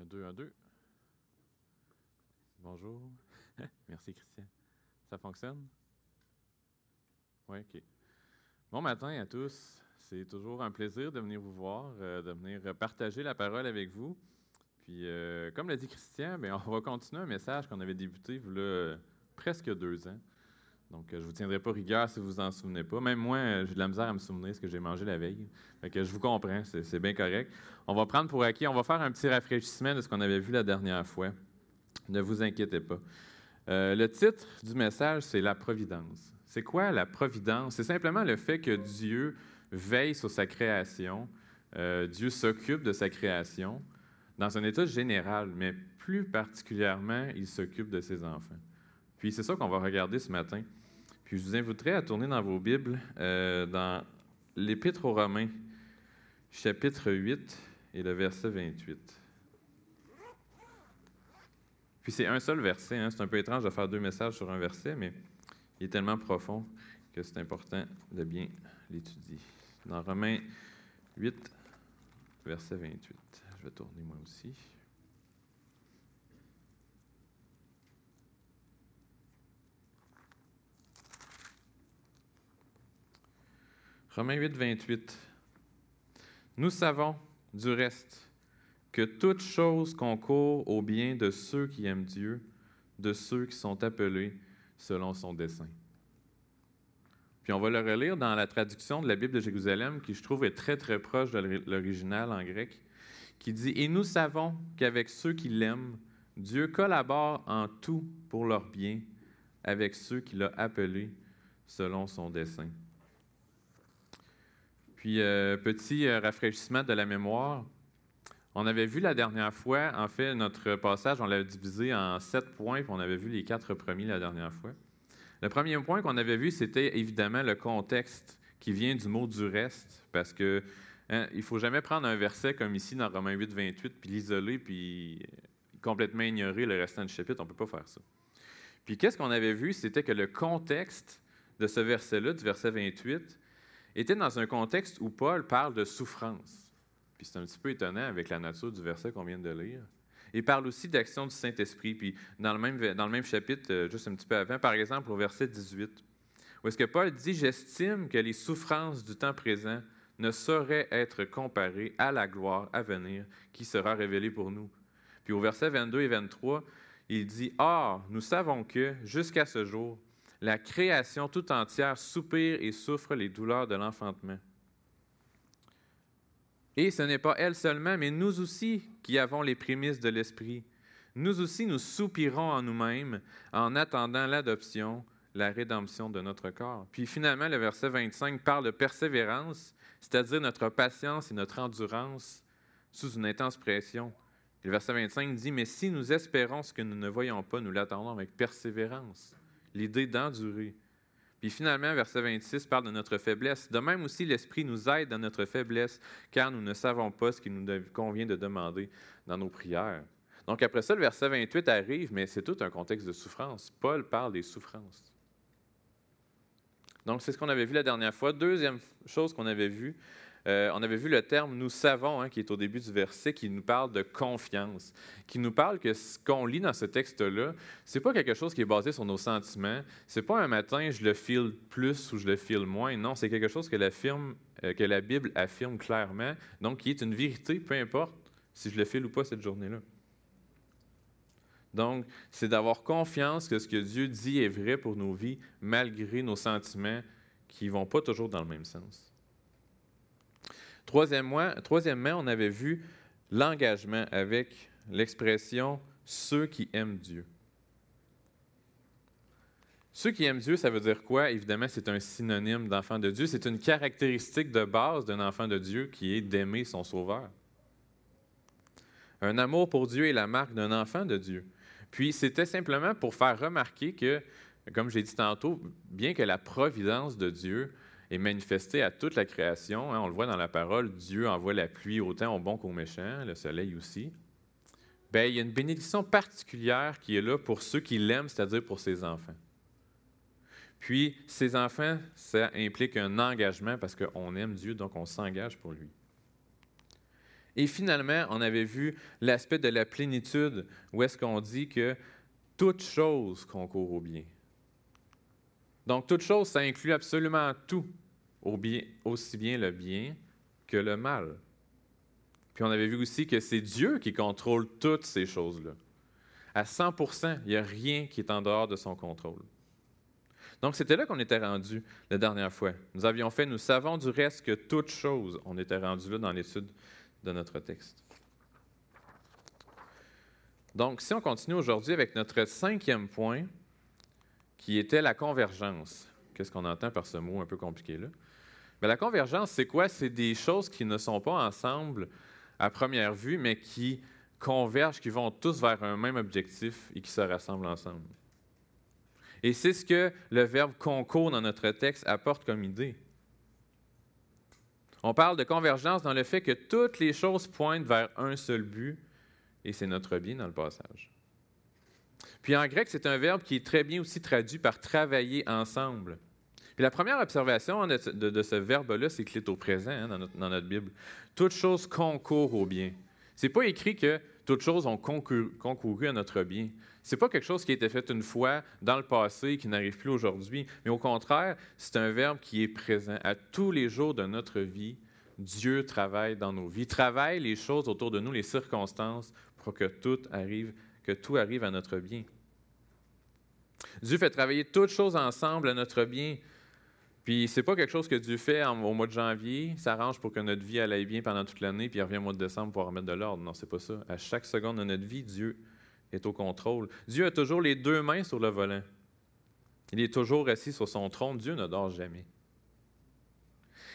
Un, deux, un, deux. Bonjour. Merci, Christian. Ça fonctionne? Oui, OK. Bon matin à tous. C'est toujours un plaisir de venir vous voir, euh, de venir partager la parole avec vous. Puis, euh, comme l'a dit Christian, bien, on va continuer un message qu'on avait débuté il y a presque deux ans. Donc, euh, je vous tiendrai pas rigueur si vous vous en souvenez pas. Même moi, euh, j'ai de la misère à me souvenir ce que j'ai mangé la veille. Fait je vous comprends, c'est bien correct. On va prendre pour acquis, on va faire un petit rafraîchissement de ce qu'on avait vu la dernière fois. Ne vous inquiétez pas. Euh, le titre du message, c'est la providence. C'est quoi la providence? C'est simplement le fait que Dieu veille sur sa création. Dieu s'occupe de sa création dans un état général, mais plus particulièrement, il s'occupe de ses enfants. Puis c'est ça qu'on va regarder ce matin. Puis je vous inviterai à tourner dans vos Bibles, euh, dans l'Épître aux Romains, chapitre 8 et le verset 28. Puis c'est un seul verset, hein. c'est un peu étrange de faire deux messages sur un verset, mais il est tellement profond que c'est important de bien l'étudier. Dans Romains 8, verset 28. Je vais tourner moi aussi. Romains 8, 28. Nous savons, du reste, que toute chose concourt au bien de ceux qui aiment Dieu, de ceux qui sont appelés selon son dessein. Puis on va le relire dans la traduction de la Bible de Jérusalem, qui je trouve est très très proche de l'original en grec, qui dit Et nous savons qu'avec ceux qui l'aiment, Dieu collabore en tout pour leur bien, avec ceux qu'il a appelés selon son dessein. Puis, euh, petit euh, rafraîchissement de la mémoire. On avait vu la dernière fois, en fait, notre passage, on l'a divisé en sept points, puis on avait vu les quatre premiers la dernière fois. Le premier point qu'on avait vu, c'était évidemment le contexte qui vient du mot du reste, parce que hein, il faut jamais prendre un verset comme ici dans Romains 8, 28, puis l'isoler, puis complètement ignorer le restant du chapitre. On ne peut pas faire ça. Puis qu'est-ce qu'on avait vu? C'était que le contexte de ce verset-là, du verset 28, était dans un contexte où Paul parle de souffrance. Puis c'est un petit peu étonnant avec la nature du verset qu'on vient de lire. Il parle aussi d'action du Saint-Esprit. Puis dans le, même, dans le même chapitre, euh, juste un petit peu avant, par exemple au verset 18, où est-ce que Paul dit J'estime que les souffrances du temps présent ne sauraient être comparées à la gloire à venir qui sera révélée pour nous. Puis au verset 22 et 23, il dit Or, nous savons que, jusqu'à ce jour, la création tout entière soupire et souffre les douleurs de l'enfantement. Et ce n'est pas elle seulement, mais nous aussi qui avons les prémices de l'Esprit. Nous aussi, nous soupirons en nous-mêmes en attendant l'adoption, la rédemption de notre corps. Puis finalement, le verset 25 parle de persévérance, c'est-à-dire notre patience et notre endurance sous une intense pression. Le verset 25 dit, Mais si nous espérons ce que nous ne voyons pas, nous l'attendons avec persévérance l'idée d'endurer. Puis finalement, verset 26 parle de notre faiblesse. De même aussi, l'Esprit nous aide dans notre faiblesse, car nous ne savons pas ce qu'il nous convient de demander dans nos prières. Donc après ça, le verset 28 arrive, mais c'est tout un contexte de souffrance. Paul parle des souffrances. Donc c'est ce qu'on avait vu la dernière fois. Deuxième chose qu'on avait vue, euh, on avait vu le terme nous savons, hein, qui est au début du verset, qui nous parle de confiance, qui nous parle que ce qu'on lit dans ce texte-là, ce n'est pas quelque chose qui est basé sur nos sentiments. Ce n'est pas un matin, je le file plus ou je le file moins. Non, c'est quelque chose que la, euh, que la Bible affirme clairement, donc qui est une vérité, peu importe si je le file ou pas cette journée-là. Donc, c'est d'avoir confiance que ce que Dieu dit est vrai pour nos vies, malgré nos sentiments qui ne vont pas toujours dans le même sens. Troisièmement, on avait vu l'engagement avec l'expression ceux qui aiment Dieu. Ceux qui aiment Dieu, ça veut dire quoi? Évidemment, c'est un synonyme d'enfant de Dieu. C'est une caractéristique de base d'un enfant de Dieu qui est d'aimer son Sauveur. Un amour pour Dieu est la marque d'un enfant de Dieu. Puis c'était simplement pour faire remarquer que, comme j'ai dit tantôt, bien que la providence de Dieu est manifesté à toute la création. Hein. on le voit dans la parole, Dieu envoie la pluie autant aux bons qu'aux méchants, le soleil aussi. Bien, il y a une bénédiction particulière qui est là pour ceux qui l'aiment, c'est-à-dire pour ses enfants. Puis, ses enfants, ça implique un engagement parce qu'on aime Dieu, donc on s'engage pour lui. Et finalement, on avait vu l'aspect de la plénitude, où est-ce qu'on dit que toute chose concourt au bien. Donc, toute chose, ça inclut absolument tout, aussi bien le bien que le mal. Puis on avait vu aussi que c'est Dieu qui contrôle toutes ces choses-là. À 100% il n'y a rien qui est en dehors de son contrôle. Donc, c'était là qu'on était rendu la dernière fois. Nous avions fait, nous savons du reste que toute chose, on était rendu là dans l'étude de notre texte. Donc, si on continue aujourd'hui avec notre cinquième point, qui était la convergence. Qu'est-ce qu'on entend par ce mot un peu compliqué là? Bien, la convergence, c'est quoi? C'est des choses qui ne sont pas ensemble à première vue, mais qui convergent, qui vont tous vers un même objectif et qui se rassemblent ensemble. Et c'est ce que le verbe concours dans notre texte apporte comme idée. On parle de convergence dans le fait que toutes les choses pointent vers un seul but, et c'est notre bien dans le passage. Puis en grec, c'est un verbe qui est très bien aussi traduit par travailler ensemble. Puis la première observation de, ce verbe-là, c'est qu'il est au présent hein, dans, notre, Bible. Toute chose concourt au bien. C'est pas écrit que toutes choses ont concouru, à notre bien. C'est pas quelque chose qui a été fait une fois dans le passé qui n'arrive plus aujourd'hui, mais au contraire, c'est un verbe qui est présent à tous les jours de notre vie. Dieu travaille dans nos vies, travaille les choses autour de nous, les circonstances, pour que tout arrive, tout arrive à notre bien. Dieu fait travailler toutes choses ensemble à notre bien. Puis c'est pas quelque chose que Dieu fait au mois de janvier, s'arrange pour que notre vie aille bien pendant toute l'année, puis il revient au mois de décembre pour remettre de l'ordre. Non, c'est pas ça. À chaque seconde de notre vie, Dieu est au contrôle. Dieu a toujours les deux mains sur le volant. Il est toujours assis sur son trône. Dieu ne dort jamais.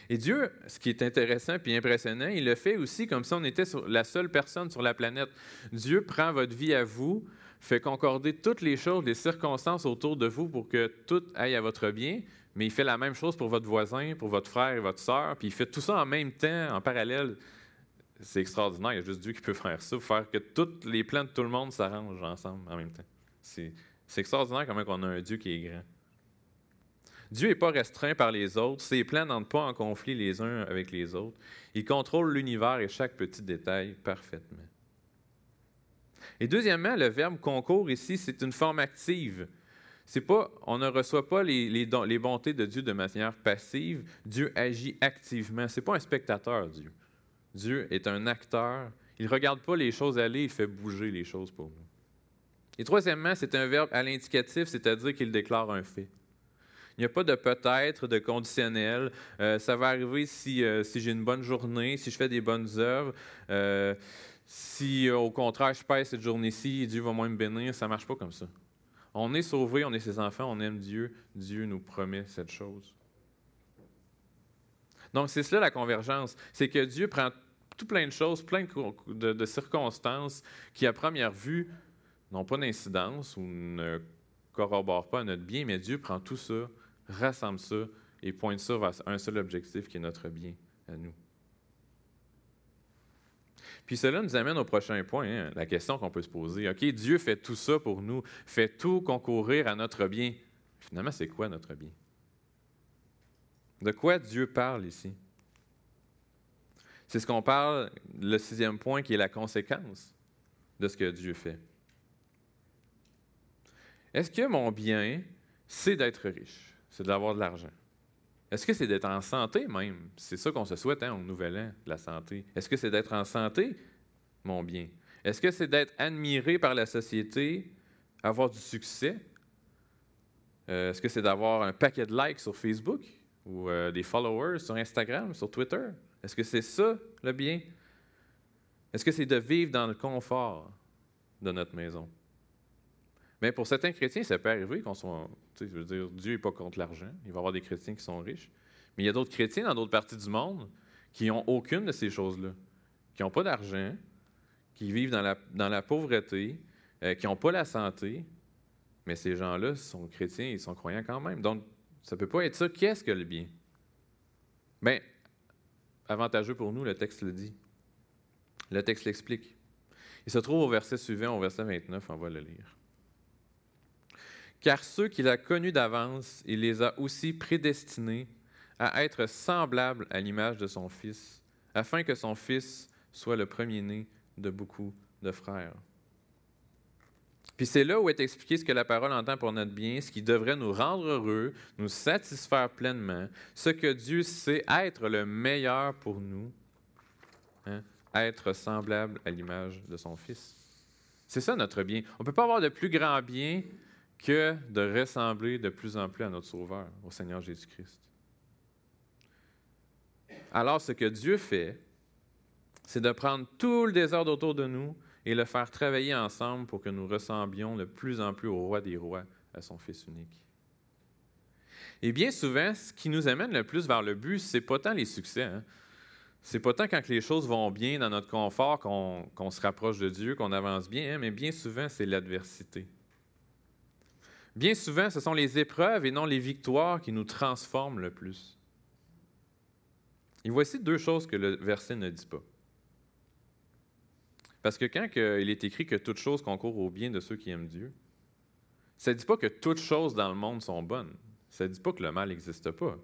Et Dieu, ce qui est intéressant et impressionnant, il le fait aussi comme si on était la seule personne sur la planète. Dieu prend votre vie à vous, fait concorder toutes les choses, les circonstances autour de vous pour que tout aille à votre bien, mais il fait la même chose pour votre voisin, pour votre frère et votre sœur, puis il fait tout ça en même temps, en parallèle. C'est extraordinaire, il y a juste Dieu qui peut faire ça, faire que tous les plans de tout le monde s'arrangent ensemble en même temps. C'est extraordinaire comment on a un Dieu qui est grand. Dieu n'est pas restreint par les autres, ses plans n'entrent pas en conflit les uns avec les autres. Il contrôle l'univers et chaque petit détail parfaitement. Et deuxièmement, le verbe concours ici, c'est une forme active. C'est pas, on ne reçoit pas les, bontés de Dieu de manière passive. Dieu agit activement. C'est pas un spectateur, Dieu. Dieu est un acteur. Il ne regarde pas les choses aller, il fait bouger les choses pour nous. Et troisièmement, c'est un verbe à l'indicatif, c'est-à-dire qu'il déclare un fait. Il n'y a pas de peut-être, de conditionnel. Euh, ça va arriver si, euh, si j'ai une bonne journée, si je fais des bonnes œuvres. Euh, si au contraire je passe cette journée-ci, Dieu va moins me bénir, ça ne marche pas comme ça. On est sauvé, on est ses enfants, on aime Dieu. Dieu nous promet cette chose. Donc, c'est cela la convergence. C'est que Dieu prend tout plein de choses, plein de, circonstances qui, à première vue, n'ont pas d'incidence ou ne corroborent pas notre bien, mais Dieu prend tout ça, rassemble ça et pointe ça vers un seul objectif qui est notre bien à nous. Puis cela nous amène au prochain point, hein, la question qu'on peut se poser. OK, Dieu fait tout ça pour nous, fait tout concourir à notre bien. Finalement, c'est quoi notre bien? De quoi Dieu parle ici? C'est ce qu'on parle, le sixième point, qui est la conséquence de ce que Dieu fait. Est-ce que mon bien, c'est d'être riche, c'est d'avoir de l'argent? Est-ce que c'est d'être en santé même? C'est ça qu'on se souhaite hein, au Nouvel An, la santé. Est-ce que c'est d'être en santé, mon bien? Est-ce que c'est d'être admiré par la société, avoir du succès? Euh, est-ce que c'est d'avoir un paquet de likes sur Facebook ou euh, des followers sur Instagram, sur Twitter? Est-ce que c'est ça le bien? Est-ce que c'est de vivre dans le confort de notre maison? Mais pour certains chrétiens, ça peut arriver qu'on soit. Je veux dire, Dieu n'est pas contre l'argent. Il va y avoir des chrétiens qui sont riches. Mais il y a d'autres chrétiens dans d'autres parties du monde qui n'ont aucune de ces choses-là. Qui n'ont pas d'argent, qui vivent dans la, dans la pauvreté, euh, qui n'ont pas la santé. Mais ces gens-là sont chrétiens ils sont croyants quand même. Donc, ça ne peut pas être ça. Qu'est-ce que le bien? Bien, avantageux pour nous, le texte le dit. Le texte l'explique. Il se trouve au verset suivant, au verset 29, on va le lire. Car ceux qu'il a connus d'avance, il les a aussi prédestinés à être semblables à l'image de son Fils, afin que son Fils soit le premier-né de beaucoup de frères. Puis c'est là où est expliqué ce que la parole entend pour notre bien, ce qui devrait nous rendre heureux, nous satisfaire pleinement, ce que Dieu sait être le meilleur pour nous, hein, être semblable à l'image de son Fils. C'est ça notre bien. On ne peut pas avoir de plus grand bien que de ressembler de plus en plus à notre Sauveur, au Seigneur Jésus-Christ. Alors ce que Dieu fait, c'est de prendre tout le désordre autour de nous et le faire travailler ensemble pour que nous ressemblions de plus en plus au roi des rois, à son Fils unique. Et bien souvent, ce qui nous amène le plus vers le but, c'est pas tant les succès. Hein. C'est pas tant quand les choses vont bien dans notre confort qu'on se rapproche de Dieu, qu'on avance bien, hein, mais bien souvent, c'est l'adversité. Bien souvent, ce sont les épreuves et non les victoires qui nous transforment le plus. Et voici deux choses que le verset ne dit pas. Parce que quand il est écrit que toute chose concourt au bien de ceux qui aiment Dieu, ça ne dit pas que toutes choses dans le monde sont bonnes. Ça ne dit pas que le mal n'existe pas.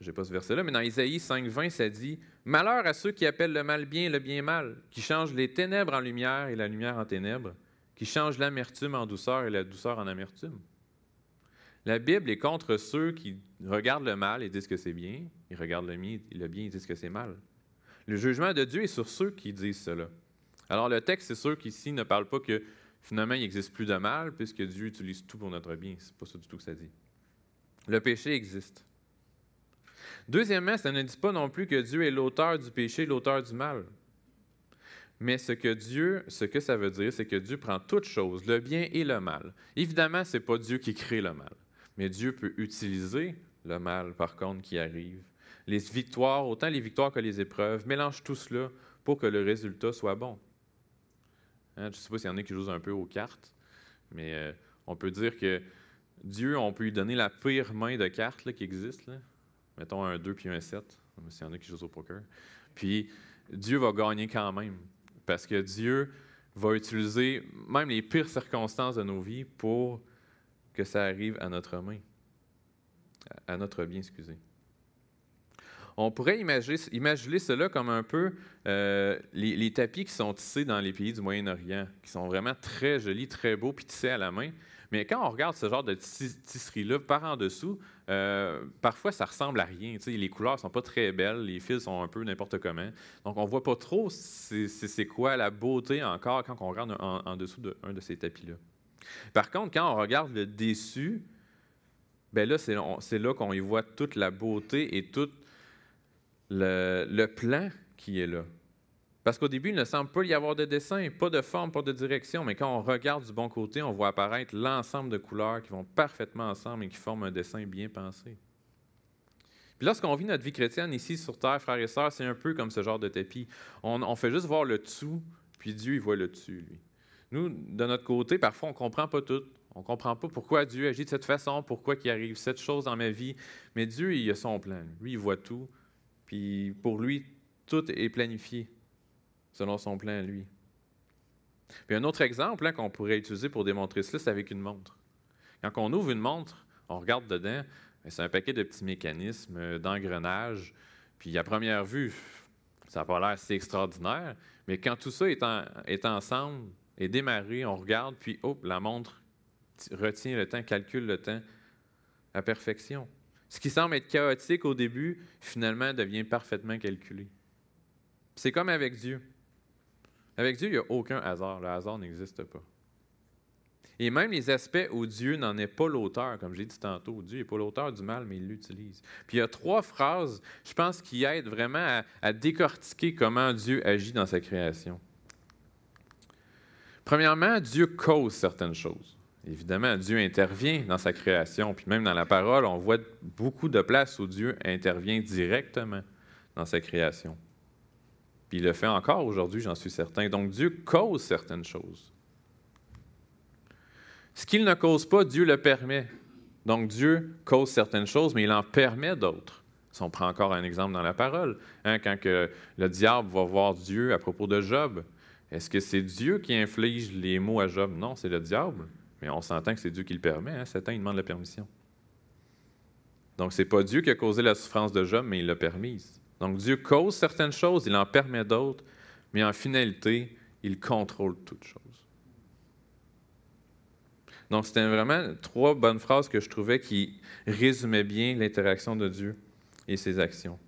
Je n'ai pas ce verset-là, mais dans Isaïe 5.20, ça dit Malheur à ceux qui appellent le mal bien et le bien mal, qui changent les ténèbres en lumière et la lumière en ténèbres, qui changent l'amertume en douceur et la douceur en amertume. La Bible est contre ceux qui regardent le mal et disent que c'est bien, ils regardent le bien et disent que c'est mal. Le jugement de Dieu est sur ceux qui disent cela. Alors le texte, c'est sûr qu'ici ne parle pas que finalement il n'existe plus de mal, puisque Dieu utilise tout pour notre bien. C'est pas ça du tout que ça dit. Le péché existe. Deuxièmement, ça ne dit pas non plus que Dieu est l'auteur du péché, l'auteur du mal. Mais ce que Dieu, ce que ça veut dire, c'est que Dieu prend toutes choses, le bien et le mal. Évidemment, ce n'est pas Dieu qui crée le mal, mais Dieu peut utiliser le mal, par contre, qui arrive les victoires, autant les victoires que les épreuves, mélange tout cela pour que le résultat soit bon. Hein, je ne sais pas s'il y en a qui jouent un peu aux cartes, mais euh, on peut dire que Dieu, on peut lui donner la pire main de cartes qui existe. Mettons un 2 puis un 7, s'il y en a qui jouent au poker. Puis Dieu va gagner quand même, parce que Dieu va utiliser même les pires circonstances de nos vies pour que ça arrive à notre main, à notre bien, excusez on pourrait imaginer, cela comme un peu euh, les, tapis qui sont tissés dans les pays du Moyen-Orient, qui sont vraiment très jolis, très beaux, puis tissés à la main. Mais quand on regarde ce genre de tisserie-là par en dessous, euh, parfois ça ressemble à rien. les couleurs sont pas très belles, les fils sont un peu n'importe comment. Donc on voit pas trop c'est quoi la beauté encore quand on regarde en, dessous d'un de, ces tapis-là. Par contre, quand on regarde le dessus, ben là, c'est là qu'on y voit toute la beauté et toute le, plan qui est là. Parce qu'au début, il ne semble pas y avoir de dessin, pas de forme, pas de direction, mais quand on regarde du bon côté, on voit apparaître l'ensemble de couleurs qui vont parfaitement ensemble et qui forment un dessin bien pensé. Puis lorsqu'on vit notre vie chrétienne ici sur Terre, frères et sœurs, c'est un peu comme ce genre de tapis. On, fait juste voir le dessous, puis Dieu, il voit le dessus, lui. Nous, de notre côté, parfois, on ne comprend pas tout. On ne comprend pas pourquoi Dieu agit de cette façon, pourquoi il arrive cette chose dans ma vie. Mais Dieu, il a son plan. Lui, il voit tout. Puis pour lui, tout est planifié selon son plan à lui. Puis un autre exemple hein, qu'on pourrait utiliser pour démontrer cela, c'est avec une montre. Quand on ouvre une montre, on regarde dedans, ben, c'est un paquet de petits mécanismes, euh, d'engrenages. Puis à première vue, ça n'a pas l'air si extraordinaire, mais quand tout ça est, ensemble, est démarré, on regarde, puis hop, la montre retient le temps, calcule le temps à perfection. Ce qui semble être chaotique au début, finalement, devient parfaitement calculé. C'est comme avec Dieu. Avec Dieu, il n'y a aucun hasard. Le hasard n'existe pas. Et même les aspects où Dieu n'en est pas l'auteur, comme j'ai dit tantôt, Dieu n'est pas l'auteur du mal, mais il l'utilise. Puis il y a trois phrases, je pense, qui aident vraiment à, à décortiquer comment Dieu agit dans sa création. Premièrement, Dieu cause certaines choses. Évidemment, Dieu intervient dans sa création, puis même dans la parole, on voit beaucoup de places où Dieu intervient directement dans sa création. Puis il le fait encore aujourd'hui, j'en suis certain. Donc Dieu cause certaines choses. Ce qu'il ne cause pas, Dieu le permet. Donc Dieu cause certaines choses, mais il en permet d'autres. Si on prend encore un exemple dans la parole, hein, quand le diable va voir Dieu à propos de Job, est-ce que c'est Dieu qui inflige les mots à Job? Non, c'est le diable. Mais on s'entend que c'est Dieu qui le permet. Hein? Satan, il demande la permission. Donc, ce n'est pas Dieu qui a causé la souffrance de Job, mais il l'a permise. Donc Dieu cause certaines choses, il en permet d'autres, mais en finalité, il contrôle toutes choses. Donc c'était vraiment trois bonnes phrases que je trouvais qui résumaient bien l'interaction de Dieu et ses actions.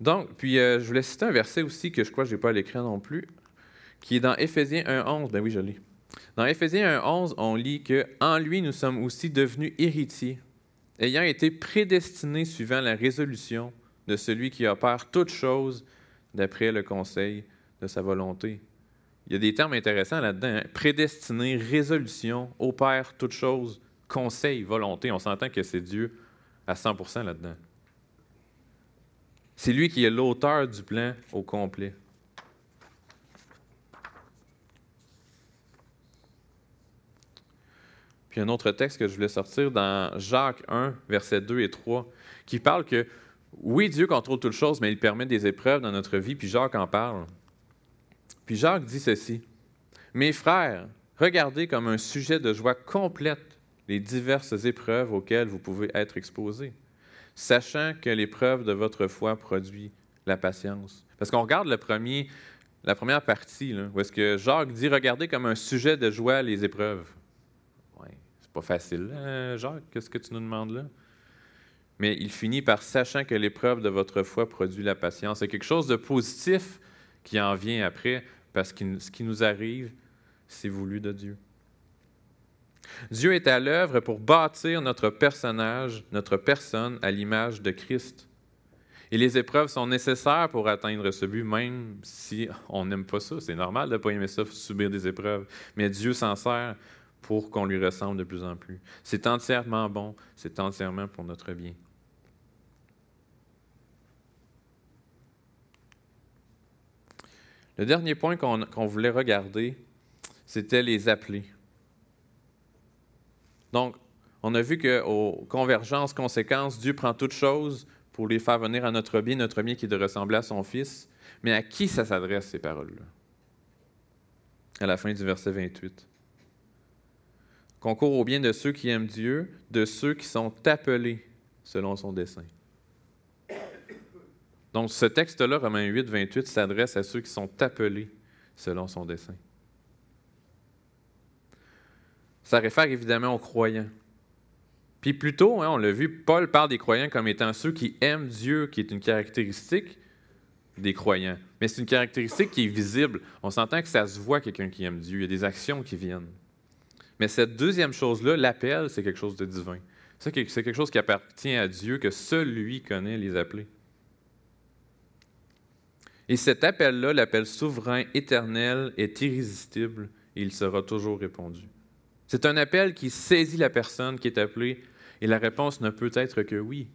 Donc, puis euh, je voulais citer un verset aussi que je crois que je n'ai pas à l'écran non plus, qui est dans Éphésiens 1.11. Ben oui, je l'ai. Dans Éphésiens 1.11, on lit que En lui, nous sommes aussi devenus héritiers, ayant été prédestinés suivant la résolution de celui qui opère toutes choses d'après le conseil de sa volonté. Il y a des termes intéressants là-dedans. Hein. Prédestiné, résolution, opère toutes choses, conseil, volonté. On s'entend que c'est Dieu à 100% là-dedans. C'est lui qui est l'auteur du plan au complet. Puis un autre texte que je voulais sortir dans Jacques 1, versets 2 et 3, qui parle que oui, Dieu contrôle toutes choses, mais il permet des épreuves dans notre vie, puis Jacques en parle. Puis Jacques dit ceci Mes frères, regardez comme un sujet de joie complète les diverses épreuves auxquelles vous pouvez être exposés sachant que l'épreuve de votre foi produit la patience. Parce qu'on regarde le premier, la première partie, où est-ce que Jacques dit Regardez comme un sujet de joie les épreuves. Pas facile, hein, Jacques, qu'est-ce que tu nous demandes là? Mais il finit par sachant que l'épreuve de votre foi produit la patience. C'est quelque chose de positif qui en vient après, parce que ce qui nous arrive, c'est voulu de Dieu. Dieu est à l'œuvre pour bâtir notre personnage, notre personne à l'image de Christ. Et les épreuves sont nécessaires pour atteindre ce but, même si on n'aime pas ça. C'est normal de ne pas aimer ça, subir des épreuves. Mais Dieu s'en sert pour qu'on lui ressemble de plus en plus. C'est entièrement bon, c'est entièrement pour notre bien. Le dernier point qu'on voulait regarder, c'était les appelés. Donc, on a vu qu'aux convergences, conséquences, Dieu prend toutes choses pour les faire venir à notre bien, notre bien qui est de ressembler à son Fils. Mais à qui ça s'adresse, ces paroles-là? À la fin du verset 28. Concours au bien de ceux qui aiment Dieu, de ceux qui sont appelés selon son dessein. Donc, ce texte-là, Romains 8, 28, s'adresse à ceux qui sont appelés selon son dessein. Ça réfère évidemment aux croyants. Puis plutôt, hein, on l'a vu, Paul parle des croyants comme étant ceux qui aiment Dieu, qui est une caractéristique des croyants. Mais c'est une caractéristique qui est visible. On s'entend que ça se voit quelqu'un qui aime Dieu. Il y a des actions qui viennent. Mais cette deuxième chose-là, l'appel, c'est quelque chose de divin. C'est quelque chose qui appartient à Dieu, que seul lui connaît les appeler. Et cet appel-là, l'appel souverain, éternel, est irrésistible et il sera toujours répondu. C'est un appel qui saisit la personne qui est appelée et la réponse ne peut être que oui.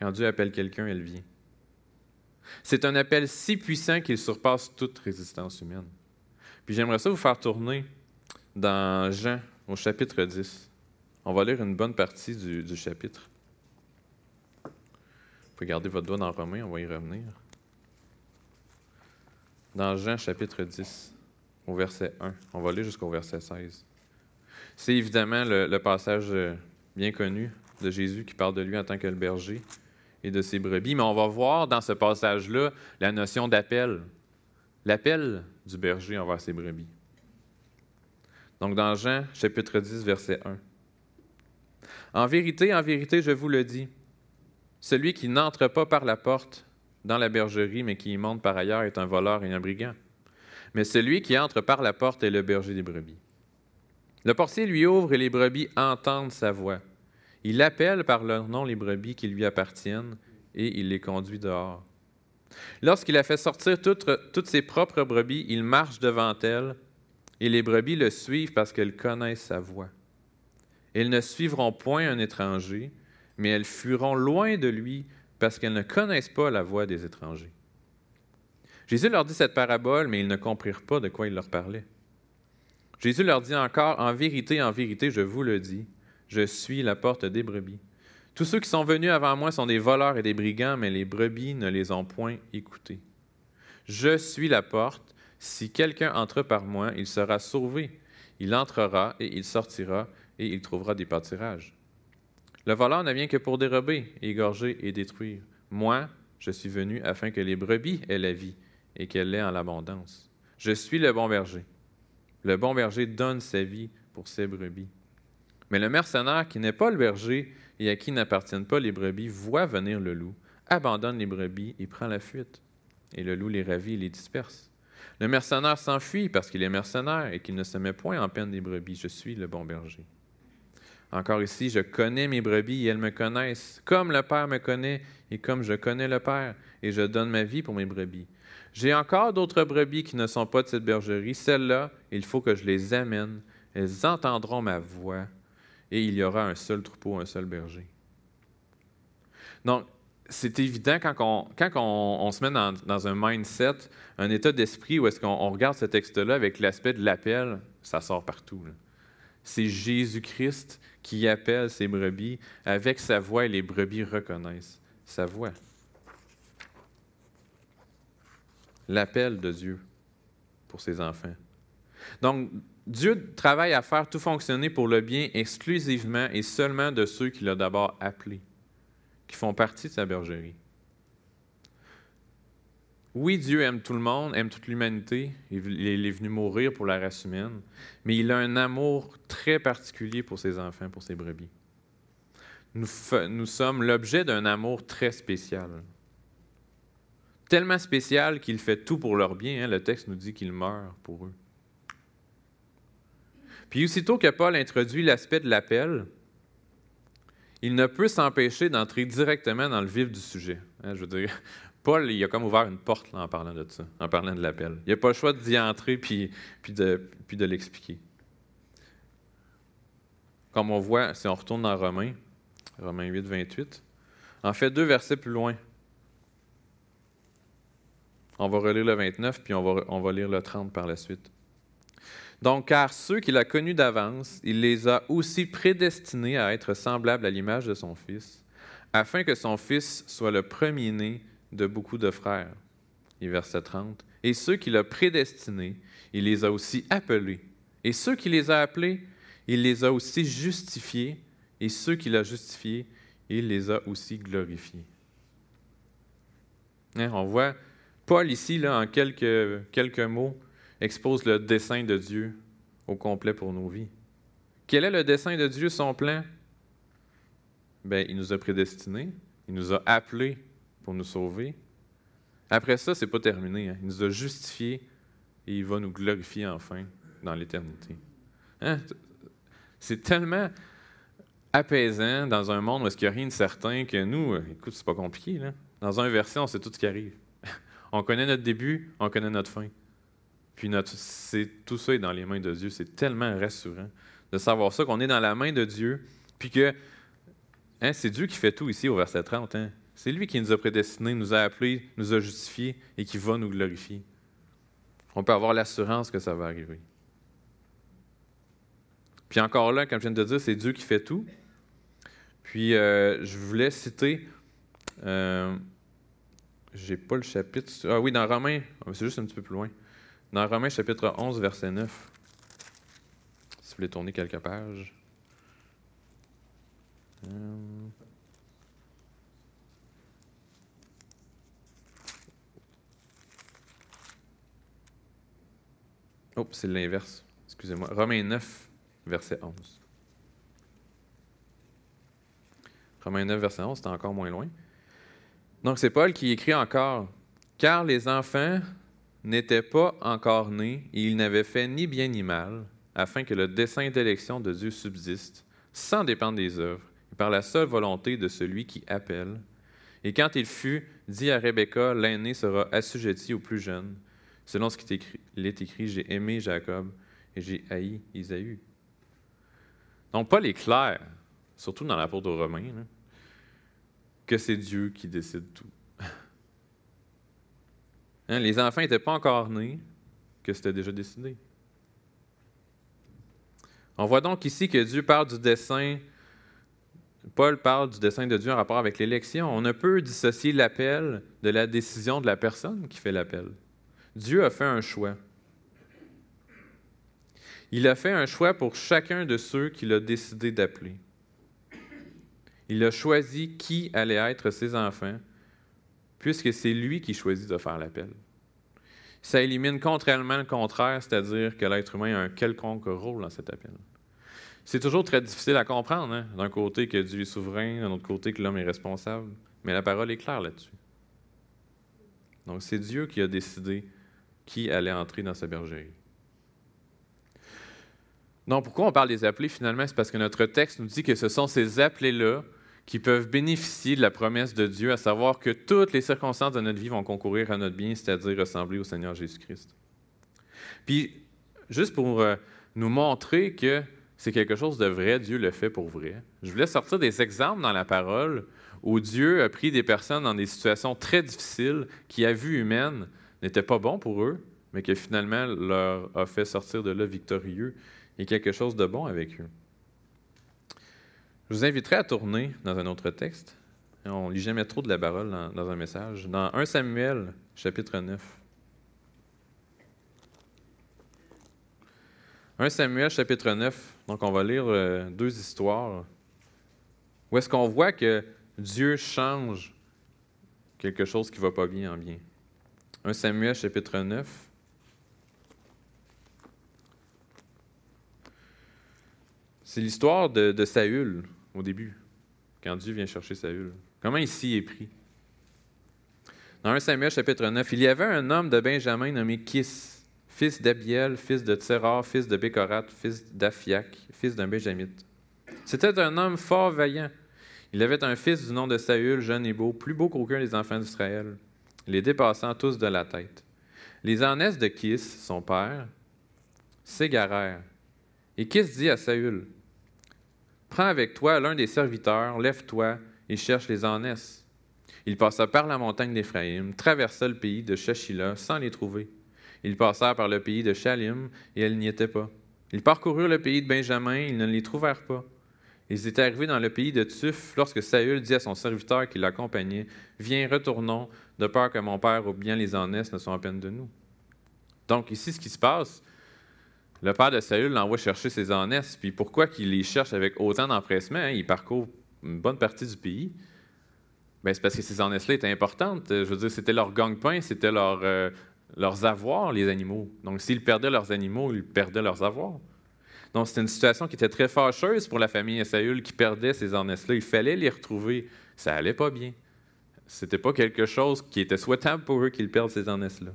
Quand Dieu appelle quelqu'un, elle vient. C'est un appel si puissant qu'il surpasse toute résistance humaine. Puis j'aimerais ça vous faire tourner dans Jean au chapitre 10. On va lire une bonne partie du, chapitre. Vous pouvez garder votre doigt dans Romain, on va y revenir. Dans Jean chapitre 10, au verset 1. On va lire jusqu'au verset 16. C'est évidemment le, passage euh, bien connu de Jésus qui parle de lui en tant que le berger et de ses brebis. Mais on va voir dans ce passage-là la notion d'appel, l'appel du berger envers ses brebis. Donc dans Jean chapitre 10, verset 1. En vérité, en vérité, je vous le dis, celui qui n'entre pas par la porte dans la bergerie, mais qui y monte par ailleurs, est un voleur et un brigand. Mais celui qui entre par la porte est le berger des brebis. Le portier lui ouvre et les brebis entendent sa voix. Il appelle par leur nom les brebis qui lui appartiennent et il les conduit dehors. Lorsqu'il a fait sortir toutes, ses propres brebis, il marche devant elles et les brebis le suivent parce qu'elles connaissent sa voix. Elles ne suivront point un étranger, mais elles fuiront loin de lui parce qu'elles ne connaissent pas la voix des étrangers. Jésus leur dit cette parabole, mais ils ne comprirent pas de quoi il leur parlait. Jésus leur dit encore, En vérité, en vérité, je vous le dis, je suis la porte des brebis. Tous ceux qui sont venus avant moi sont des voleurs et des brigands, mais les brebis ne les ont point écoutés. Je suis la porte. Si quelqu'un entre par moi, il sera sauvé. Il entrera et il sortira et il trouvera des pâtirages. Le voleur ne vient que pour dérober, égorger et détruire. Moi, je suis venu afin que les brebis aient la vie et qu'elle l'ait en l'abondance. Je suis le bon berger. Le bon berger donne sa vie pour ses brebis. Mais le mercenaire qui n'est pas le berger et à qui n'appartiennent pas les brebis voit venir le loup, abandonne les brebis et prend la fuite. Et le loup les ravit et les disperse. Le mercenaire s'enfuit parce qu'il est mercenaire et qu'il ne se met point en peine des brebis. Je suis le bon berger. Encore ici, je connais mes brebis et elles me connaissent, comme le Père me connaît et comme je connais le Père, et je donne ma vie pour mes brebis. J'ai encore d'autres brebis qui ne sont pas de cette bergerie. Celles-là, il faut que je les amène. Elles entendront ma voix et il y aura un seul troupeau, un seul berger. Donc, c'est évident quand on, quand se met dans, un mindset, un état d'esprit où est-ce qu'on regarde ce texte-là avec l'aspect de l'appel, ça sort partout. C'est Jésus-Christ qui appelle ses brebis avec sa voix et les brebis reconnaissent sa voix. L'appel de Dieu pour ses enfants. Donc, Dieu travaille à faire tout fonctionner pour le bien exclusivement et seulement de ceux qu'il a d'abord appelés, qui font partie de sa bergerie. Oui, Dieu aime tout le monde, aime toute l'humanité. Il est venu mourir pour la race humaine, mais il a un amour très particulier pour ses enfants, pour ses brebis. Nous, sommes l'objet d'un amour très spécial. Tellement spécial qu'il fait tout pour leur bien. Hein. Le texte nous dit qu'il meurt pour eux. Puis aussitôt que Paul introduit l'aspect de l'appel, il ne peut s'empêcher d'entrer directement dans le vif du sujet. Hein, je veux dire, Paul, il a comme ouvert une porte en parlant de ça, en parlant de l'appel. Il n'a pas le choix d'y entrer puis, de, l'expliquer. Comme on voit, si on retourne dans Romains, Romains 8, 28, en fait, deux versets plus loin. On va relire le 29, puis on va lire le 30 par la suite. Donc, car ceux qu'il a connus d'avance, il les a aussi prédestinés à être semblables à l'image de son Fils, afin que son Fils soit le premier-né de beaucoup de frères. Et verset 30. Et ceux qu'il a prédestinés, il les a aussi appelés. Et ceux qu'il les a appelés, il les a aussi justifiés. Et ceux qu'il a justifiés, il les a aussi glorifiés. Hein, on voit Paul ici, là, en quelques, quelques mots, expose le dessein de Dieu au complet pour nos vies. Quel est le dessein de Dieu, son plan? Bien, il nous a prédestinés, il nous a appelés pour nous sauver. Après ça, c'est pas terminé. Hein. Il nous a justifiés et il va nous glorifier enfin dans l'éternité. Hein? C'est tellement apaisant dans un monde où il n'y a rien de certain que nous, écoute, c'est pas compliqué. Là. Dans un verset, on sait tout ce qui arrive. on connaît notre début, on connaît notre fin. Puis notre, tout ça est dans les mains de Dieu. C'est tellement rassurant de savoir ça, qu'on est dans la main de Dieu, puis que hein, c'est Dieu qui fait tout ici au verset 30. Hein. C'est lui qui nous a prédestinés, nous a appelés, nous a justifiés et qui va nous glorifier. On peut avoir l'assurance que ça va arriver. Puis encore là, comme je viens de dire, c'est Dieu qui fait tout. Puis euh, je voulais citer, euh, j'ai pas le chapitre, ah oui, dans Romains, c'est juste un petit peu plus loin. Dans Romains chapitre 11, verset 9, si vous voulez tourner quelques pages. Euh, Oh, c'est l'inverse. Excusez-moi. Romains 9, verset 11. Romains 9, verset 11, c'est encore moins loin. Donc, c'est Paul qui écrit encore Car les enfants n'étaient pas encore nés et ils n'avaient fait ni bien ni mal, afin que le dessein d'élection de Dieu subsiste, sans dépendre des œuvres, et par la seule volonté de celui qui appelle. Et quand il fut dit à Rebecca, l'aîné sera assujetti au plus jeune, Selon ce qui est écrit, j'ai aimé Jacob et j'ai haï Isaü. Donc, Paul est clair, surtout dans l'apôtre aux Romains, que c'est Dieu qui décide tout. Hein, les enfants n'étaient pas encore nés, que c'était déjà décidé. On voit donc ici que Dieu parle du dessein, Paul parle du dessein de Dieu en rapport avec l'élection. On ne peut dissocier l'appel de la décision de la personne qui fait l'appel. Dieu a fait un choix. Il a fait un choix pour chacun de ceux qu'il a décidé d'appeler. Il a choisi qui allait être ses enfants, puisque c'est lui qui choisit de faire l'appel. Ça élimine contrairement le contraire, c'est-à-dire que l'être humain a un quelconque rôle dans cet appel. C'est toujours très difficile à comprendre, hein. d'un côté que Dieu est souverain, d'un autre côté que l'homme est responsable, mais la parole est claire là-dessus. Donc c'est Dieu qui a décidé qui allait entrer dans sa bergerie. Donc pourquoi on parle des appelés finalement? C'est parce que notre texte nous dit que ce sont ces appelés-là qui peuvent bénéficier de la promesse de Dieu, à savoir que toutes les circonstances de notre vie vont concourir à notre bien, c'est-à-dire ressembler au Seigneur Jésus-Christ. Puis, juste pour euh, nous montrer que c'est quelque chose de vrai, Dieu le fait pour vrai, je voulais sortir des exemples dans la parole où Dieu a pris des personnes dans des situations très difficiles qui, à vue humaine, n'étaient pas bons pour eux, mais qui finalement leur a fait sortir de là victorieux et quelque chose de bon avec eux. Je vous inviterai à tourner dans un autre texte. On ne lit jamais trop de la parole dans, un message. Dans 1 Samuel, chapitre 9. 1 Samuel, chapitre 9. Donc, on va lire euh, deux histoires. Où est-ce qu'on voit que Dieu change quelque chose qui ne va pas bien en bien? 1 Samuel chapitre 9. C'est l'histoire de, Saül au début, quand Dieu vient chercher Saül. Comment ici est pris? Dans 1 Samuel chapitre 9, il y avait un homme de Benjamin nommé Kis, fils d'Abiel, fils de Tserar, fils de Bécorat, fils d'Aphiac, fils d'un Benjamite. C'était un homme fort vaillant il avait un fils du nom de Saül, jeune et beau, plus beau qu'aucun des enfants d'Israël, les dépassant tous de la tête. Les ânesses de Kis, son père, s'égarèrent. Et Kis dit à Saül Prends avec toi l'un des serviteurs, lève-toi et cherche les ânesses. Il passa par la montagne d'Éphraïm, traversa le pays de Shachila sans les trouver. Ils passèrent par le pays de Shalim et elles n'y étaient pas. Ils parcoururent le pays de Benjamin, ils ne les trouvèrent pas. Ils étaient arrivés dans le pays de Tuf lorsque Saül dit à son serviteur qui l'accompagnait Viens, retournons, de peur que mon père ou bien les ânesses ne soient en peine de nous. Donc, ici, ce qui se passe, le père de Saül l'envoie chercher ses ânesses. Puis pourquoi qu'il les cherche avec autant d'empressement hein? Il parcourt une bonne partie du pays. Bien, c'est parce que ces ânesses-là étaient importantes. Je veux dire, c'était leur gang-pain, c'était leur, euh, leurs avoirs, les animaux. Donc, s'ils perdaient leurs animaux, ils perdaient leurs avoirs. Donc, c'était une situation qui était très fâcheuse pour la famille Saül qui perdait ces ânesses-là. Il fallait les retrouver. Ça allait pas bien. C'était pas quelque chose qui était souhaitable pour eux qu'ils perdent ces ânesses-là.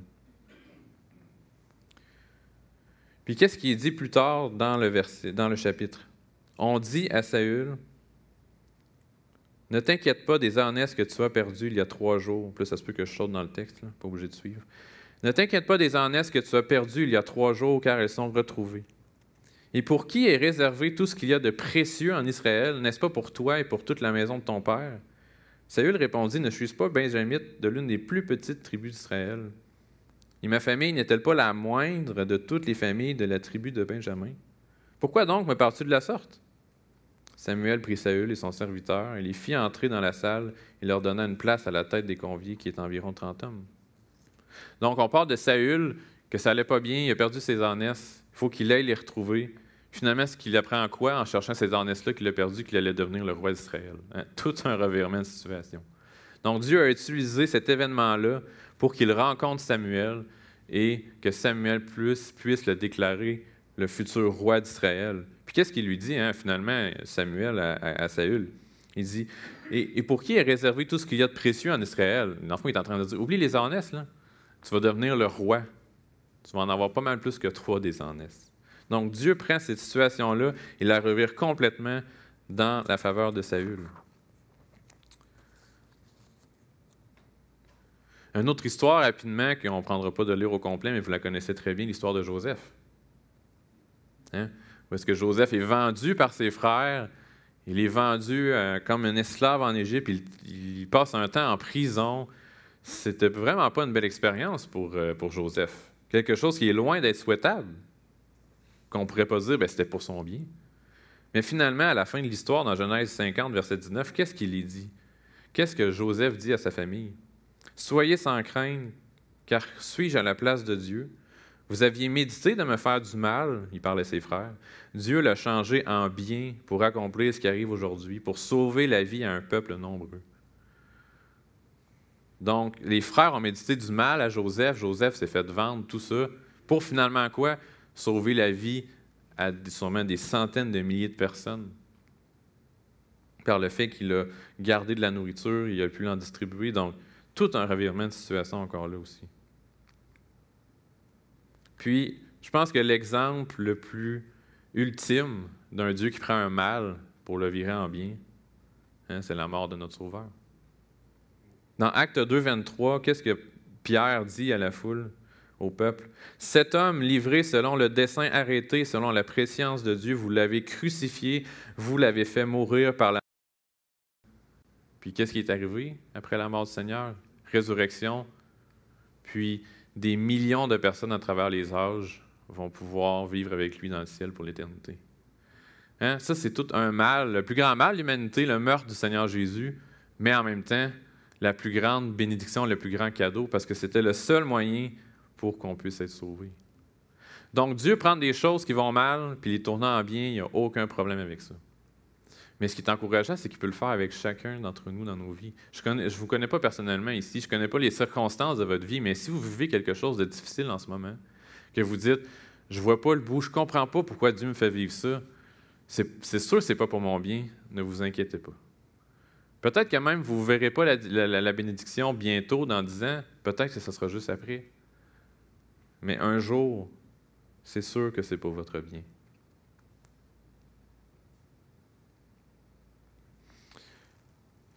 Puis qu'est-ce qui est dit plus tard dans le verset, dans le chapitre? On dit à Saül, ne t'inquiète pas des ânesses que tu as perdues il y a trois jours. En plus, ça se peut que je saute dans le texte, pas obligé de suivre. Ne t'inquiète pas des ânesses que tu as perdues il y a trois jours, car elles sont retrouvées. Et pour qui est réservé tout ce qu'il y a de précieux en Israël, n'est-ce pas pour toi et pour toute la maison de ton père? Saül répondit, Ne suis-je pas benjamite de l'une des plus petites tribus d'Israël? Et ma famille n'est-elle pas la moindre de toutes les familles de la tribu de Benjamin? Pourquoi donc me parles-tu de la sorte? Samuel prit Saül et son serviteur et les fit entrer dans la salle et leur donna une place à la tête des conviés, qui est environ 30 hommes. Donc, on parle de Saül, que ça allait pas bien, il a perdu ses ânesses, il faut qu'il aille les retrouver. Finalement, ce qu'il apprend en quoi en cherchant ces ânesses-là qu'il a perdu, qu'il allait devenir le roi d'Israël? Hein? Tout un revirement de situation. Donc Dieu a utilisé cet événement-là pour qu'il rencontre Samuel et que Samuel puisse, le déclarer le futur roi d'Israël. Puis qu'est-ce qu'il lui dit, hein, finalement, Samuel à, Saül? Il dit, et, pour qui est réservé tout ce qu'il y a de précieux en Israël? L'enfant est en train de dire, oublie les ânesses, là. Tu vas devenir le roi. Tu vas en avoir pas mal plus que trois des ânesses. Donc Dieu prend cette situation-là et la revire complètement dans la faveur de Saül. Une autre histoire, rapidement, qu'on ne prendra pas de lire au complet, mais vous la connaissez très bien, l'histoire de Joseph. Hein? Où est-ce que Joseph est vendu par ses frères, il est vendu euh, comme un esclave en Égypte, il, passe un temps en prison. C'était vraiment pas une belle expérience pour, euh, pour Joseph. Quelque chose qui est loin d'être souhaitable qu'on ne pourrait pas dire ben, c'était pour son bien. Mais finalement, à la fin de l'histoire, dans Genèse 50, verset 19, qu'est-ce qu'il est dit? Qu'est-ce que Joseph dit à sa famille? Soyez sans crainte, car suis-je à la place de Dieu? Vous aviez médité de me faire du mal, il parlait à ses frères. Dieu l'a changé en bien pour accomplir ce qui arrive aujourd'hui, pour sauver la vie à un peuple nombreux. Donc, les frères ont médité du mal à Joseph. Joseph s'est fait vendre, tout ça, pour finalement quoi? Sauver la vie à sûrement des centaines de milliers de personnes. Par le fait qu'il a gardé de la nourriture, il a pu l'en distribuer. Donc, tout un revirement de situation encore là aussi. Puis, je pense que l'exemple le plus ultime d'un Dieu qui prend un mal pour le virer en bien, hein, c'est la mort de notre Sauveur. Dans Acte 2, 23, qu'est-ce que Pierre dit à la foule, au peuple? Cet homme livré selon le dessein arrêté, selon la préscience de Dieu, vous l'avez crucifié, vous l'avez fait mourir par la puis qu'est-ce qui est arrivé après la mort du Seigneur? Résurrection, puis des millions de personnes à travers les âges vont pouvoir vivre avec lui dans le ciel pour l'éternité. Hein? Ça, c'est tout un mal, le plus grand mal de l'humanité, le meurtre du Seigneur Jésus, mais en même temps, la plus grande bénédiction, le plus grand cadeau, parce que c'était le seul moyen pour qu'on puisse être sauvé. Donc, Dieu prend des choses qui vont mal, puis les tourner en bien, il n'y a aucun problème avec ça. Mais ce qui est encourageant, c'est qu'il peut le faire avec chacun d'entre nous dans nos vies. Je ne vous connais pas personnellement ici, je ne connais pas les circonstances de votre vie, mais si vous vivez quelque chose de difficile en ce moment, que vous dites, je ne vois pas le bout, je ne comprends pas pourquoi Dieu me fait vivre ça, c'est sûr que ce n'est pas pour mon bien, ne vous inquiétez pas. Peut-être que même vous ne verrez pas la, bénédiction bientôt dans dix ans, peut-être que ce sera juste après. Mais un jour, c'est sûr que c'est pour votre bien.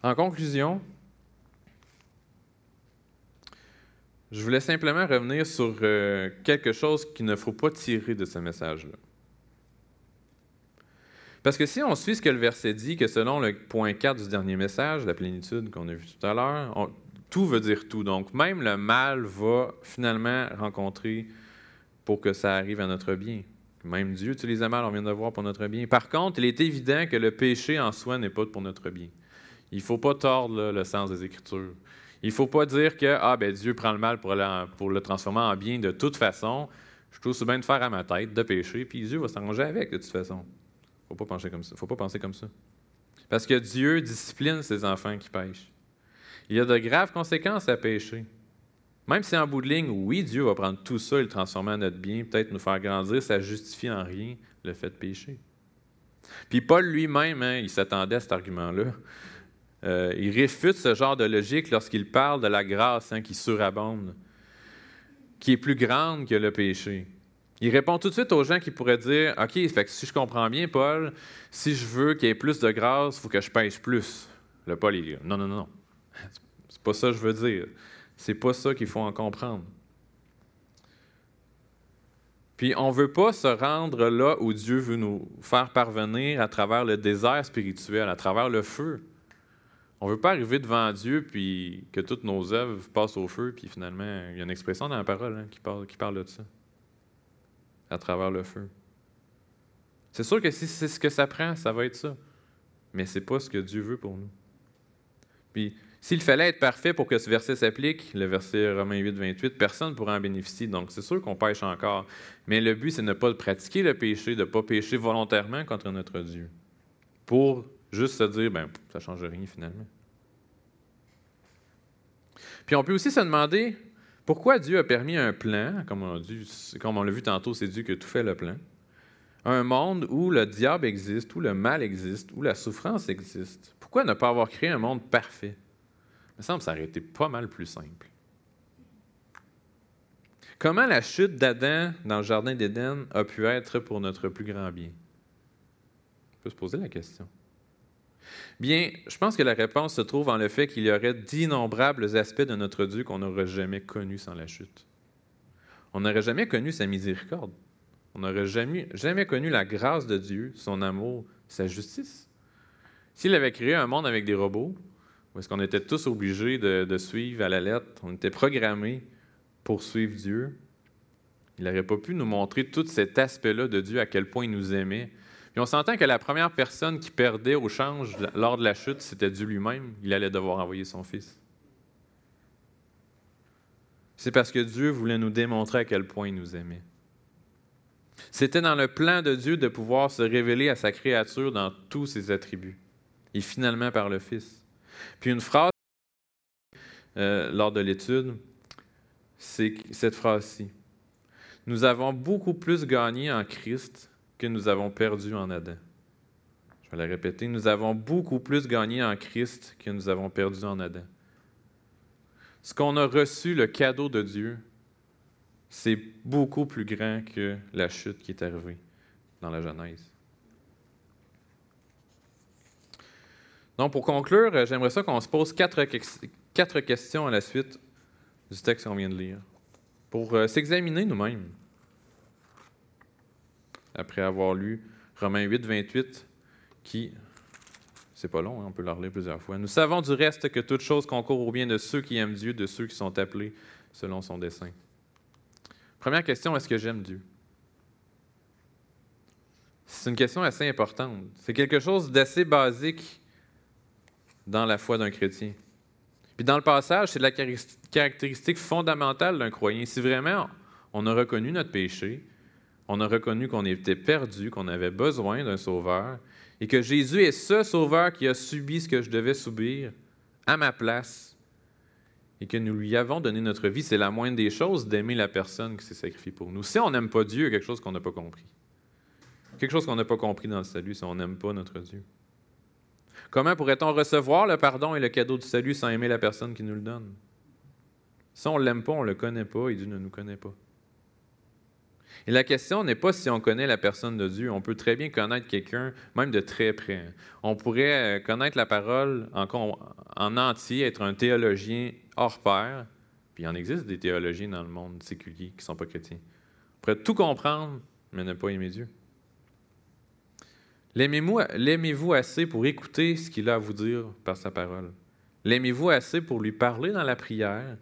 En conclusion, je voulais simplement revenir sur euh, quelque chose qu'il ne faut pas tirer de ce message-là. Parce que si on suit ce que le verset dit, que selon le point 4 du dernier message, la plénitude qu'on a vu tout à l'heure, tout veut dire tout. Donc, même le mal va finalement rencontrer pour que ça arrive à notre bien. Même Dieu utilise le mal, on vient de voir, pour notre bien. Par contre, il est évident que le péché en soi n'est pas pour notre bien. Il ne faut pas tordre le sens des Écritures. Il ne faut pas dire que ah, ben, Dieu prend le mal pour le, transformer en bien de toute façon. Je trouve bien de faire à ma tête, de pécher, puis Dieu va s'arranger avec de toute façon. Il ne faut pas penser comme ça. faut pas penser comme ça. Parce que Dieu discipline ses enfants qui pêchent. Il y a de graves conséquences à pécher. Même si en bout de ligne, oui, Dieu va prendre tout ça et le transformer en notre bien, peut-être nous faire grandir, ça justifie en rien le fait de pécher. Puis Paul lui-même, hein, il s'attendait à cet argument-là. Euh, il réfute ce genre de logique lorsqu'il parle de la grâce hein, qui surabonde, qui est plus grande que le péché. Il répond tout de suite aux gens qui pourraient dire OK, fait que si je comprends bien, Paul, si je veux qu'il y ait plus de grâce, il faut que je pêche plus. Le Paul, il dit Non, non, non. C'est pas ça que je veux dire. C'est pas ça qu'il faut en comprendre. Puis on ne veut pas se rendre là où Dieu veut nous faire parvenir à travers le désert spirituel, à travers le feu. On ne veut pas arriver devant Dieu puis que toutes nos œuvres passent au feu, puis finalement, il y a une expression dans la parole hein, qui, parle, qui parle de ça. À travers le feu. C'est sûr que si c'est ce que ça prend, ça va être ça. Mais ce n'est pas ce que Dieu veut pour nous. Puis, s'il fallait être parfait pour que ce verset s'applique, le verset Romains 8, 28, personne ne pourra en bénéficier. Donc, c'est sûr qu'on pêche encore. Mais le but, c'est de ne pas pratiquer le péché, de ne pas pécher volontairement contre notre Dieu. Pour Juste se dire, ben, ça ne change rien finalement. Puis on peut aussi se demander pourquoi Dieu a permis un plan, comme on, l'a vu tantôt, c'est Dieu qui a tout fait le plan, un monde où le diable existe, où le mal existe, où la souffrance existe. Pourquoi ne pas avoir créé un monde parfait? Il me semble que ça aurait été pas mal plus simple. Comment la chute d'Adam dans le jardin d'Éden a pu être pour notre plus grand bien? On peut se poser la question. Bien, je pense que la réponse se trouve en le fait qu'il y aurait d'innombrables aspects de notre Dieu qu'on n'aurait jamais connus sans la chute. On n'aurait jamais connu sa miséricorde. On n'aurait jamais, connu la grâce de Dieu, son amour, sa justice. S'il avait créé un monde avec des robots, où est-ce qu'on était tous obligés de, de, suivre à la lettre, on était programmés pour suivre Dieu, il n'aurait pas pu nous montrer tout cet aspect-là de Dieu, à quel point il nous aimait, puis on s'entend que la première personne qui perdait au change lors de la chute, c'était Dieu lui-même. Il allait devoir envoyer son fils. c'est parce que Dieu voulait nous démontrer à quel point il nous aimait. C'était dans le plan de Dieu de pouvoir se révéler à sa créature dans tous ses attributs, et finalement par le Fils. Puis une phrase euh, lors de l'étude, c'est cette phrase-ci. Nous avons beaucoup plus gagné en Christ que nous avons perdu en Adam. Je vais la répéter. Nous avons beaucoup plus gagné en Christ que nous avons perdu en Adam. Ce qu'on a reçu, le cadeau de Dieu, c'est beaucoup plus grand que la chute qui est arrivée dans la Genèse. Donc, pour conclure, j'aimerais ça qu'on se pose quatre, quatre questions à la suite du texte qu'on vient de lire, pour euh, s'examiner nous-mêmes. Après avoir lu Romains 8, 28, qui, c'est pas long, hein, on peut le relire plusieurs fois. Nous savons du reste que toute chose concourt au bien de ceux qui aiment Dieu, de ceux qui sont appelés selon son dessein. Première question, est-ce que j'aime Dieu? C'est une question assez importante. C'est quelque chose d'assez basique dans la foi d'un chrétien. Puis dans le passage, c'est la caractéristique fondamentale d'un croyant. Si vraiment on a reconnu notre péché, on a reconnu qu'on était perdu, qu'on avait besoin d'un sauveur, et que Jésus est ce sauveur qui a subi ce que je devais subir à ma place, et que nous lui avons donné notre vie, c'est la moindre des choses d'aimer la personne qui s'est sacrifiée pour nous. Si on n'aime pas Dieu, quelque chose qu'on n'a pas compris. Quelque chose qu'on n'a pas compris dans le salut, si on n'aime pas notre Dieu. Comment pourrait-on recevoir le pardon et le cadeau du salut sans aimer la personne qui nous le donne? Si on ne l'aime pas, on ne le connaît pas et Dieu ne nous connaît pas. Et la question n'est pas si on connaît la personne de Dieu. On peut très bien connaître quelqu'un, même de très près. On pourrait euh, connaître la parole en, en entier, être un théologien hors pair. Puis il en existe des théologiens dans le monde séculier qui ne sont pas chrétiens. On pourrait tout comprendre, mais ne pas aimer Dieu. L'aimez-vous assez pour écouter ce qu'il a à vous dire par sa parole? L'aimez-vous assez pour lui parler dans la prière?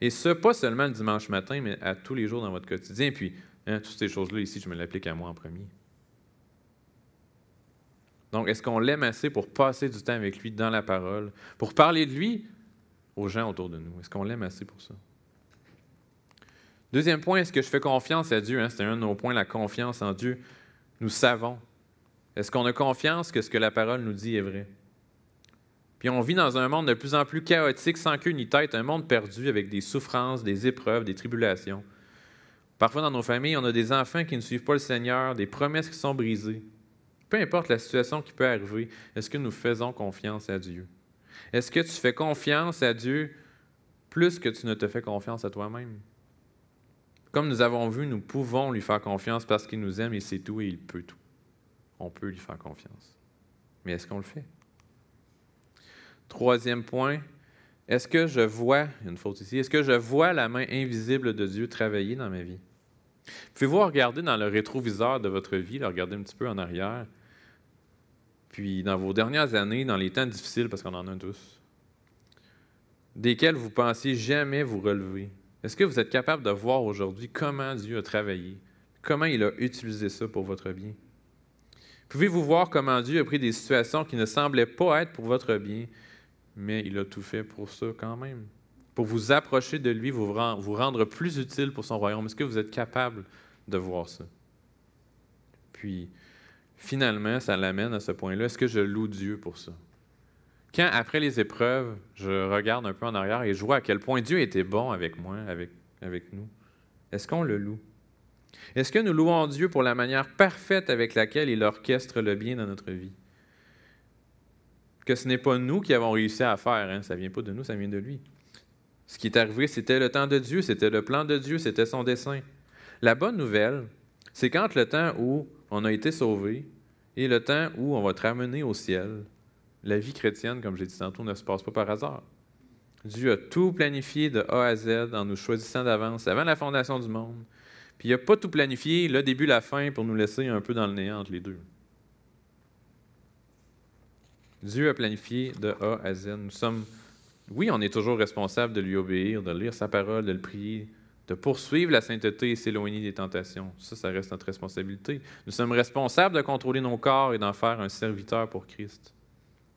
Et ce, pas seulement le dimanche matin, mais à tous les jours dans votre quotidien. Hein, toutes ces choses-là ici, je me l'applique à moi en premier. Donc, est-ce qu'on l'aime assez pour passer du temps avec lui dans la parole, pour parler de lui aux gens autour de nous? Est-ce qu'on l'aime assez pour ça? Deuxième point, est-ce que je fais confiance à Dieu? Hein? C'était un de nos points, la confiance en Dieu. Nous savons est-ce qu'on a confiance que ce que la parole nous dit est vrai? Puis on vit dans un monde de plus en plus chaotique, sans queue ni tête, un monde perdu avec des souffrances, des épreuves, des tribulations. Parfois dans nos familles, on a des enfants qui ne suivent pas le Seigneur, des promesses qui sont brisées. Peu importe la situation qui peut arriver, est-ce que nous faisons confiance à Dieu? Est-ce que tu fais confiance à Dieu plus que tu ne te fais confiance à toi-même? Comme nous avons vu, nous pouvons lui faire confiance parce qu'il nous aime et c'est tout et il peut tout on peut lui faire confiance. Mais est-ce qu'on le fait? Troisième point, est-ce que je vois, une faute ici, est-ce que je vois la main invisible de Dieu travailler dans ma vie? Pouvez-vous regarder dans le rétroviseur de votre vie, regarder un petit peu en arrière, puis dans vos dernières années, dans les temps difficiles, parce qu'on en a tous, desquels vous pensiez jamais vous relever, est-ce que vous êtes capable de voir aujourd'hui comment Dieu a travaillé, comment il a utilisé ça pour votre bien? Pouvez-vous voir comment Dieu a pris des situations qui ne semblaient pas être pour votre bien, mais il a tout fait pour ça quand même? Pour vous approcher de lui, vous rendre plus utile pour son royaume. Est-ce que vous êtes capable de voir ça? Puis, finalement, ça l'amène à ce point-là. Est-ce que je loue Dieu pour ça? Quand, après les épreuves, je regarde un peu en arrière et je vois à quel point Dieu était bon avec moi, avec, avec nous, est-ce qu'on le loue? Est-ce que nous louons Dieu pour la manière parfaite avec laquelle il orchestre le bien dans notre vie? Que ce n'est pas nous qui avons réussi à faire, hein? ça ne vient pas de nous, ça vient de lui. Ce qui est arrivé, c'était le temps de Dieu, c'était le plan de Dieu, c'était son dessein. La bonne nouvelle, c'est qu'entre le temps où on a été sauvé et le temps où on va être ramené au ciel, la vie chrétienne, comme j'ai dit tantôt, ne se passe pas par hasard. Dieu a tout planifié de A à Z en nous choisissant d'avance avant la fondation du monde. Puis il n'a pas tout planifié, le début, la fin, pour nous laisser un peu dans le néant entre les deux. Dieu a planifié de A à Z. Nous sommes, oui, on est toujours responsable de lui obéir, de lire sa parole, de le prier, de poursuivre la sainteté et s'éloigner des tentations. Ça, ça reste notre responsabilité. Nous sommes responsables de contrôler nos corps et d'en faire un serviteur pour Christ.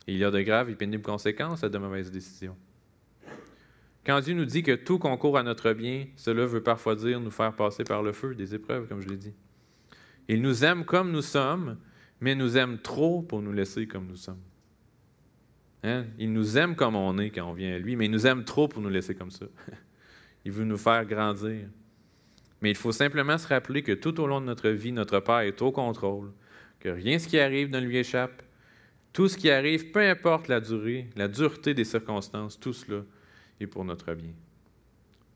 Il y a de graves et pénibles conséquences à de mauvaises décisions. Quand Dieu nous dit que tout concourt à notre bien, cela veut parfois dire nous faire passer par le feu des épreuves, comme je l'ai dit. Il nous aime comme nous sommes, mais nous aime trop pour nous laisser comme nous sommes. Hein? Il nous aime comme on est quand on vient à lui, mais il nous aime trop pour nous laisser comme ça. il veut nous faire grandir. Mais il faut simplement se rappeler que tout au long de notre vie, notre Père est au contrôle, que rien ce qui arrive ne lui échappe. Tout ce qui arrive, peu importe la durée, la dureté des circonstances, tout cela est pour notre bien.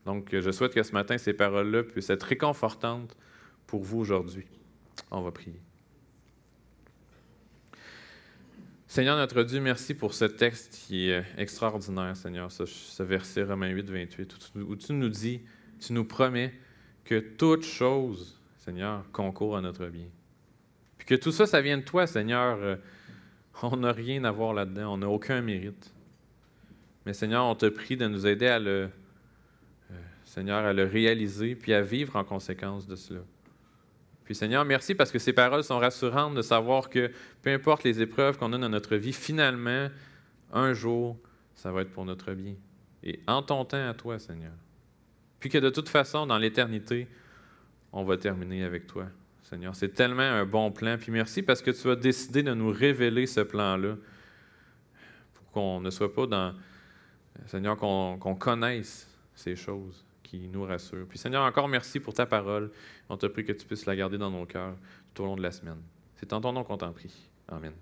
Donc, je souhaite que ce matin, ces paroles-là puissent être réconfortantes pour vous aujourd'hui. On va prier. Seigneur notre Dieu, merci pour ce texte qui est extraordinaire, Seigneur, ce, verset Romains 8, 28, où tu nous dis, tu nous promets que toute chose, Seigneur, concourt à notre bien. Puis que tout ça, ça vient de toi, Seigneur. Euh, on n'a rien à voir là-dedans, on n'a aucun mérite. Mais Seigneur, on te prie de nous aider à le, euh, Seigneur, à le réaliser, puis à vivre en conséquence de cela. Puis Seigneur, merci parce que ces paroles sont rassurantes de savoir que peu importe les épreuves qu'on a dans notre vie, finalement, un jour, ça va être pour notre bien. Et en ton temps à toi, Seigneur. Puis que de toute façon, dans l'éternité, on va terminer avec toi, Seigneur. C'est tellement un bon plan. Puis merci parce que tu as décidé de nous révéler ce plan-là pour qu'on ne soit pas dans, Seigneur, qu'on connaisse ces choses qui nous rassurent. Puis Seigneur, encore merci pour ta parole. On te prie que tu puisses la garder dans nos cœurs tout au long de la semaine. C'est en ton nom qu'on t'en prie. Amen.